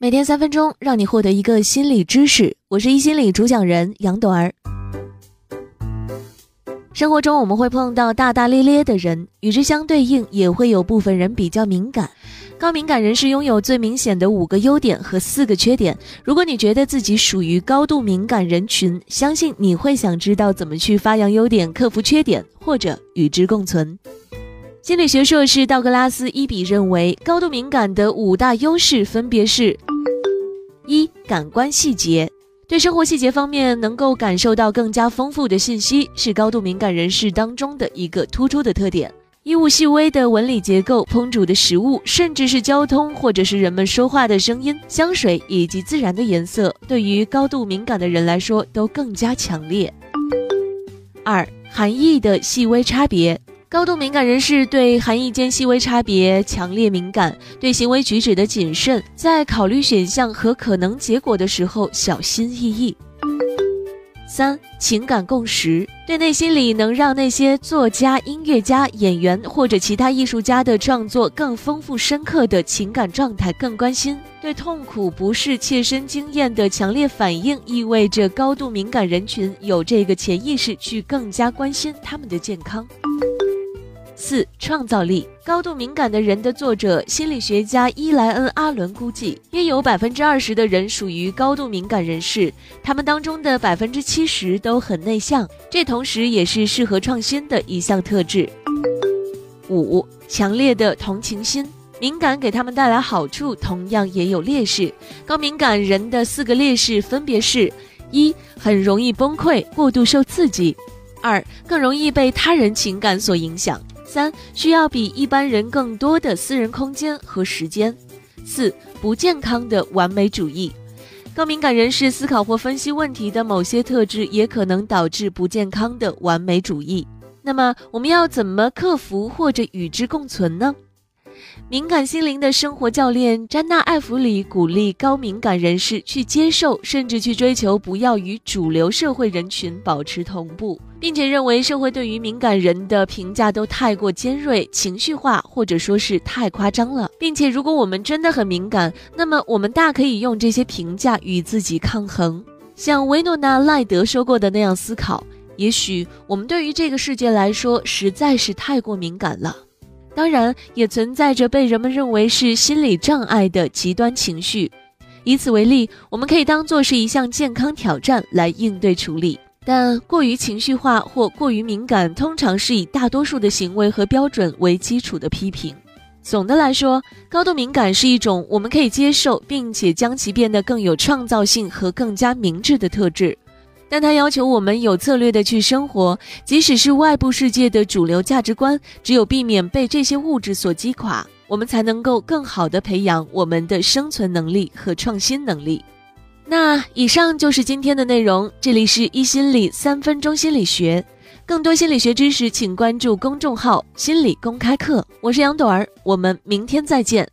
每天三分钟，让你获得一个心理知识。我是一心理主讲人杨朵儿。生活中我们会碰到大大咧咧的人，与之相对应，也会有部分人比较敏感。高敏感人士拥有最明显的五个优点和四个缺点。如果你觉得自己属于高度敏感人群，相信你会想知道怎么去发扬优点、克服缺点，或者与之共存。心理学硕士道格拉斯伊比认为，高度敏感的五大优势分别是：一、感官细节。对生活细节方面能够感受到更加丰富的信息，是高度敏感人士当中的一个突出的特点。衣物细微的纹理结构、烹煮的食物，甚至是交通或者是人们说话的声音、香水以及自然的颜色，对于高度敏感的人来说都更加强烈。二、含义的细微差别。高度敏感人士对含义间细微差别强烈敏感，对行为举止的谨慎，在考虑选项和可能结果的时候小心翼翼。三、情感共识，对内心里能让那些作家、音乐家、演员或者其他艺术家的创作更丰富深刻的情感状态更关心，对痛苦不适切身经验的强烈反应，意味着高度敏感人群有这个潜意识去更加关心他们的健康。四、创造力高度敏感的人的作者心理学家伊莱恩·阿伦估计，约有百分之二十的人属于高度敏感人士，他们当中的百分之七十都很内向，这同时也是适合创新的一项特质。五、强烈的同情心，敏感给他们带来好处，同样也有劣势。高敏感人的四个劣势分别是：一、很容易崩溃，过度受刺激；二、更容易被他人情感所影响。三需要比一般人更多的私人空间和时间。四不健康的完美主义，高敏感人士思考或分析问题的某些特质也可能导致不健康的完美主义。那么我们要怎么克服或者与之共存呢？敏感心灵的生活教练詹娜·艾弗里鼓励高敏感人士去接受，甚至去追求，不要与主流社会人群保持同步，并且认为社会对于敏感人的评价都太过尖锐、情绪化，或者说是太夸张了。并且，如果我们真的很敏感，那么我们大可以用这些评价与自己抗衡。像维诺娜·赖德说过的那样思考：也许我们对于这个世界来说实在是太过敏感了。当然，也存在着被人们认为是心理障碍的极端情绪。以此为例，我们可以当做是一项健康挑战来应对处理。但过于情绪化或过于敏感，通常是以大多数的行为和标准为基础的批评。总的来说，高度敏感是一种我们可以接受，并且将其变得更有创造性和更加明智的特质。但它要求我们有策略的去生活，即使是外部世界的主流价值观，只有避免被这些物质所击垮，我们才能够更好的培养我们的生存能力和创新能力。那以上就是今天的内容，这里是一心理三分钟心理学，更多心理学知识，请关注公众号“心理公开课”。我是杨朵儿，我们明天再见。